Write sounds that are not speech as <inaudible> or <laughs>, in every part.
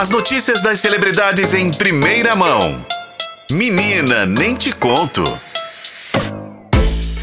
As notícias das celebridades em primeira mão. Menina, nem te conto.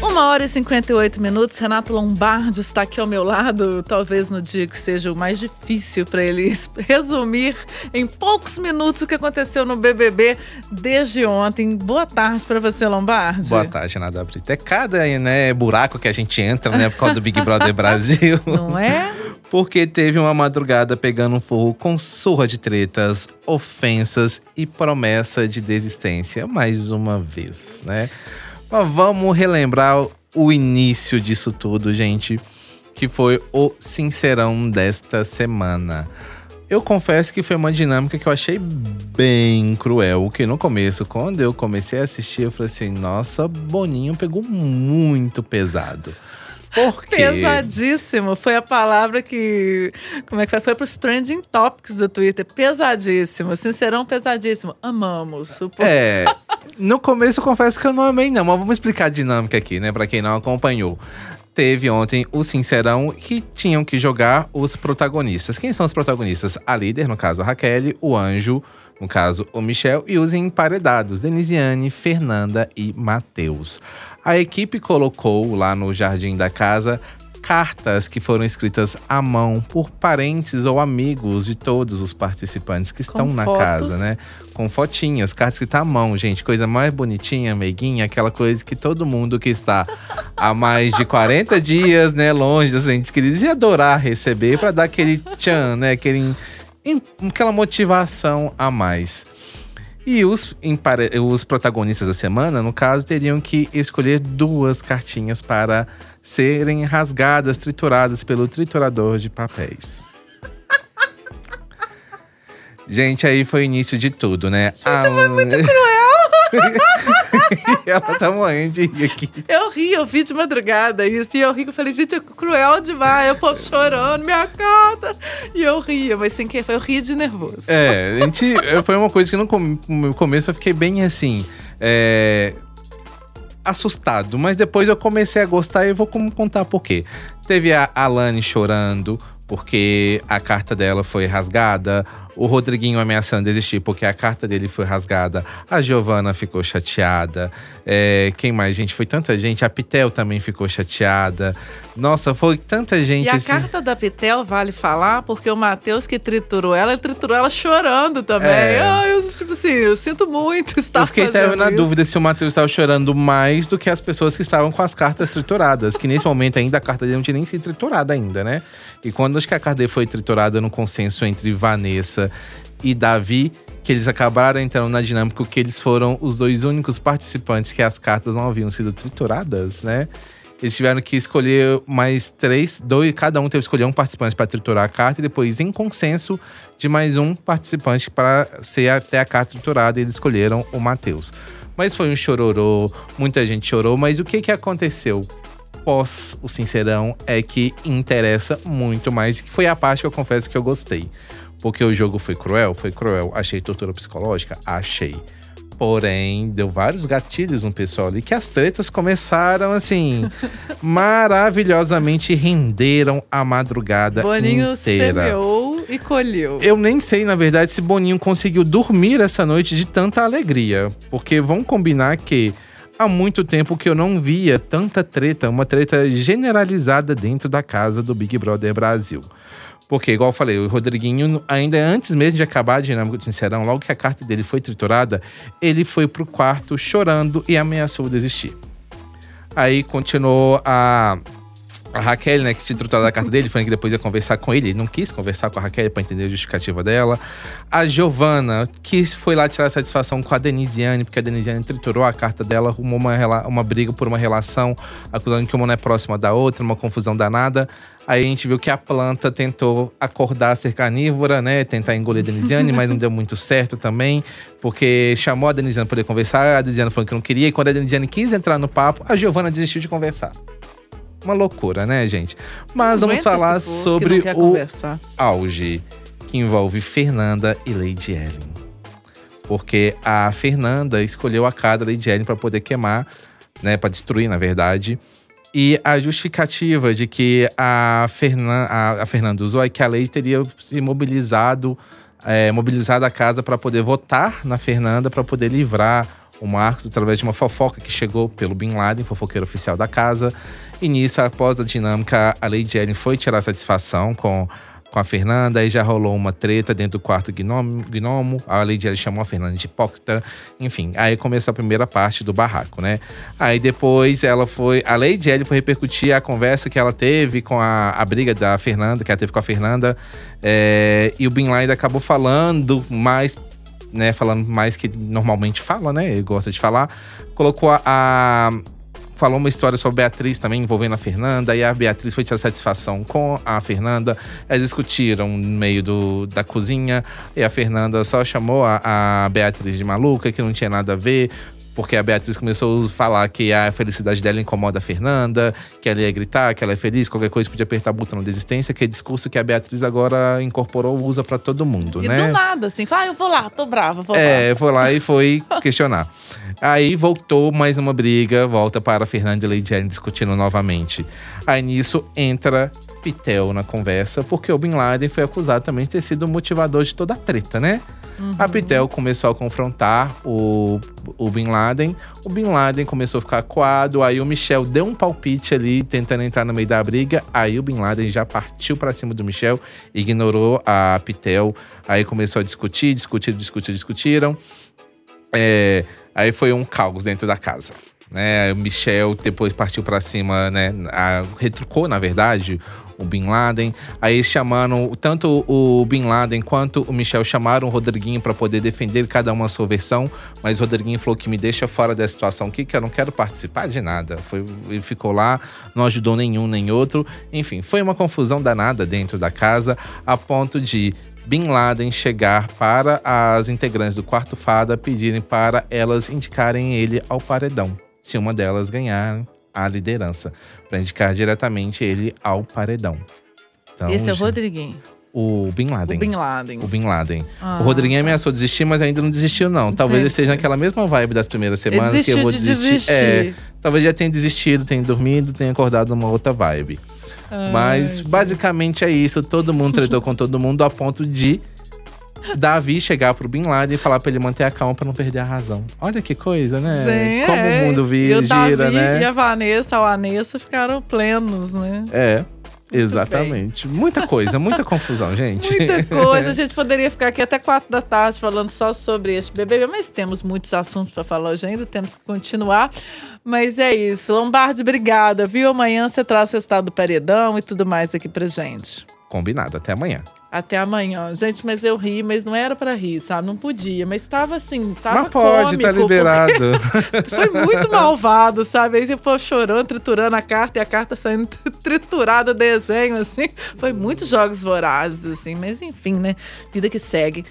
Uma hora e 58 minutos. Renato Lombardi está aqui ao meu lado, talvez no dia que seja o mais difícil para ele <laughs> resumir em poucos minutos o que aconteceu no BBB desde ontem. Boa tarde para você, Lombardi. Boa tarde, Renata Brito. É cada né, buraco que a gente entra, né, por causa do Big Brother Brasil. <laughs> Não é? Porque teve uma madrugada pegando um fogo com surra de tretas, ofensas e promessa de desistência, mais uma vez, né? Mas vamos relembrar o início disso tudo, gente, que foi o Sincerão desta semana. Eu confesso que foi uma dinâmica que eu achei bem cruel, que no começo, quando eu comecei a assistir, eu falei assim: "Nossa, Boninho pegou muito pesado". Por quê? Pesadíssimo. Foi a palavra que. Como é que foi? Foi pros trending topics do Twitter. Pesadíssimo. Sincerão, pesadíssimo. Amamos. O... É. <laughs> No começo eu confesso que eu não amei, não, mas vamos explicar a dinâmica aqui, né? Pra quem não acompanhou. Teve ontem o Sincerão que tinham que jogar os protagonistas. Quem são os protagonistas? A líder, no caso a Raquel, o anjo, no caso o Michel, e os emparedados, Denisiane, Fernanda e Matheus. A equipe colocou lá no jardim da casa cartas que foram escritas à mão por parentes ou amigos de todos os participantes que estão Com na fotos. casa, né? Com fotinhas, cartas escritas à mão, gente. Coisa mais bonitinha, meiguinha, aquela coisa que todo mundo que está há mais de 40 dias, né, longe dos entes queridos, ia adorar receber para dar aquele tchan, né? Aquele, aquela motivação a mais. E os, os protagonistas da semana, no caso, teriam que escolher duas cartinhas para serem rasgadas, trituradas pelo triturador de papéis. <laughs> Gente, aí foi o início de tudo, né? Gente, foi muito <laughs> cruel! <laughs> <laughs> Ela tá morrendo de rir aqui. Eu ri, eu vi de madrugada isso. E eu ri, eu falei, gente, é cruel demais. O povo chorando, minha carta. E eu ria, mas sem que foi, eu ria de nervoso. É, a gente, foi uma coisa que no com- no começo eu fiquei bem assim. é, assustado, mas depois eu comecei a gostar e eu vou contar por quê. Teve a Alane chorando porque a carta dela foi rasgada. O Rodriguinho ameaçando desistir porque a carta dele foi rasgada. A Giovana ficou chateada. É, quem mais, gente? Foi tanta gente. A Pitel também ficou chateada. Nossa, foi tanta gente E a assim. carta da Pitel vale falar, porque o Matheus que triturou ela, ele triturou ela chorando também. É. Ah, eu, tipo assim, eu sinto muito estar Eu fiquei até na isso. dúvida se o Matheus estava chorando mais do que as pessoas que estavam com as cartas trituradas. Que nesse momento ainda a carta dele não tinha nem sido triturada ainda, né? E quando acho que a carta dele foi triturada no consenso entre Vanessa e Davi, que eles acabaram entrando na dinâmica que eles foram os dois únicos participantes que as cartas não haviam sido trituradas, né? Eles tiveram que escolher mais três, dois, cada um teve que escolher um participante para triturar a carta e depois, em consenso, de mais um participante para ser até a carta triturada. Eles escolheram o Matheus. Mas foi um chororô, muita gente chorou. Mas o que, que aconteceu pós o Sincerão é que interessa muito mais, que foi a parte que eu confesso que eu gostei. Porque o jogo foi cruel? Foi cruel. Achei tortura psicológica? Achei. Porém, deu vários gatilhos no pessoal ali que as tretas começaram assim, <laughs> maravilhosamente renderam a madrugada Boninho inteira. semeou e colheu. Eu nem sei, na verdade, se Boninho conseguiu dormir essa noite de tanta alegria. Porque vamos combinar que há muito tempo que eu não via tanta treta, uma treta generalizada dentro da casa do Big Brother Brasil. Porque, igual eu falei, o Rodriguinho, ainda antes mesmo de acabar a dinâmica do Sincerão, logo que a carta dele foi triturada, ele foi pro quarto chorando e ameaçou desistir. Aí continuou a, a Raquel, né, que tinha triturado a carta dele, falando que depois ia conversar com ele. Ele não quis conversar com a Raquel pra entender a justificativa dela. A Giovana, que foi lá tirar satisfação com a Denisiane, porque a Denisiane triturou a carta dela, arrumou uma, uma briga por uma relação, acusando que uma não é próxima da outra, uma confusão danada. Aí a gente viu que a planta tentou acordar ser carnívora, né? Tentar engolir a Denisiane, mas não deu muito certo também. Porque chamou a Denisiane pra poder conversar, a Denisiane falou que não queria. E quando a Denisiane quis entrar no papo, a Giovana desistiu de conversar. Uma loucura, né, gente? Mas vamos falar sobre o conversar. auge que envolve Fernanda e Lady Ellen. Porque a Fernanda escolheu a cara da Lady Ellen para poder queimar, né, para destruir, na verdade. E a justificativa de que a, Fernan a, a Fernanda usou é que a Lady teria se mobilizado é, mobilizado a casa para poder votar na Fernanda, para poder livrar o Marcos através de uma fofoca que chegou pelo Bin Laden, fofoqueiro oficial da casa. E nisso, após a dinâmica, a Lady Ellen foi tirar satisfação com com a Fernanda, aí já rolou uma treta dentro do quarto gnomo, gnomo. a Lady Ellen chamou a Fernanda de hipócrita, enfim, aí começou a primeira parte do barraco, né? Aí depois ela foi, a Lady Ellen foi repercutir a conversa que ela teve com a, a briga da Fernanda, que ela teve com a Fernanda, é, e o Bin Laden acabou falando mais né, falando mais que normalmente fala, né? Ele gosta de falar. Colocou a, a falou uma história sobre Beatriz também, envolvendo a Fernanda, e a Beatriz foi tirar satisfação com a Fernanda. Eles discutiram no meio do, da cozinha, e a Fernanda só chamou a, a Beatriz de maluca, que não tinha nada a ver porque a Beatriz começou a falar que a felicidade dela incomoda a Fernanda, que ela ia gritar, que ela é feliz, qualquer coisa podia apertar o botão de desistência, que é discurso que a Beatriz agora incorporou, usa para todo mundo, e né? do nada, assim, fala, ah, eu vou lá, tô brava, vou é, lá. foi lá e foi <laughs> questionar. Aí voltou mais uma briga, volta para a Fernanda e Lady Ellen discutindo novamente. Aí nisso entra Pitel na conversa, porque o Bin Laden foi acusado também de ter sido o motivador de toda a treta, né? Uhum. A Pitel começou a confrontar o, o Bin Laden. O Bin Laden começou a ficar coado. Aí o Michel deu um palpite ali, tentando entrar no meio da briga. Aí o Bin Laden já partiu para cima do Michel, ignorou a Pitel. Aí começou a discutir, discutir, discutir, discutiram. É, aí foi um caos dentro da casa. Né, o Michel depois partiu para cima, né, a, retrucou na verdade o Bin Laden. Aí chamaram tanto o Bin Laden quanto o Michel chamaram o Rodriguinho para poder defender cada uma a sua versão, mas o Rodriguinho falou que me deixa fora dessa situação aqui, que eu não quero participar de nada. Foi, ele ficou lá, não ajudou nenhum nem outro. Enfim, foi uma confusão danada dentro da casa, a ponto de Bin Laden chegar para as integrantes do Quarto Fada pedirem para elas indicarem ele ao paredão, se uma delas ganhar a liderança, para indicar diretamente ele ao paredão. Então, Esse é o Rodriguinho. O Bin Laden. O Bin Laden. O Bin Laden. Ah, o Rodriguinho tá. ameaçou desistir, mas ainda não desistiu, não. Talvez ele esteja naquela mesma vibe das primeiras semanas que eu vou de desistir. desistir. É, talvez já tenha desistido, tenha dormido, tenha acordado numa outra vibe. Ai, mas gente. basicamente é isso. Todo mundo tretou com todo mundo a ponto de Davi chegar pro Bin Laden e falar pra ele manter a calma pra não perder a razão. Olha que coisa, né? Sim, Como é. o mundo vira, gira, né? E a Vanessa, a Vanessa ficaram plenos, né? É. Exatamente. Bem. Muita coisa, muita confusão, gente. Muita coisa. A <laughs> gente poderia ficar aqui até quatro da tarde falando só sobre este BBB, mas temos muitos assuntos para falar hoje ainda, temos que continuar. Mas é isso. Lombardi, obrigada, viu? Amanhã você traz o estado do paredão e tudo mais aqui pra gente. Combinado. Até amanhã. Até amanhã. Gente, mas eu ri, mas não era para rir, sabe? Não podia. Mas estava assim, tava Mas pode, tá liberado. <laughs> foi muito malvado, sabe? Aí você chorando, triturando a carta e a carta saindo <laughs> triturada, desenho, assim. Foi muitos jogos vorazes, assim. Mas enfim, né? Vida que segue.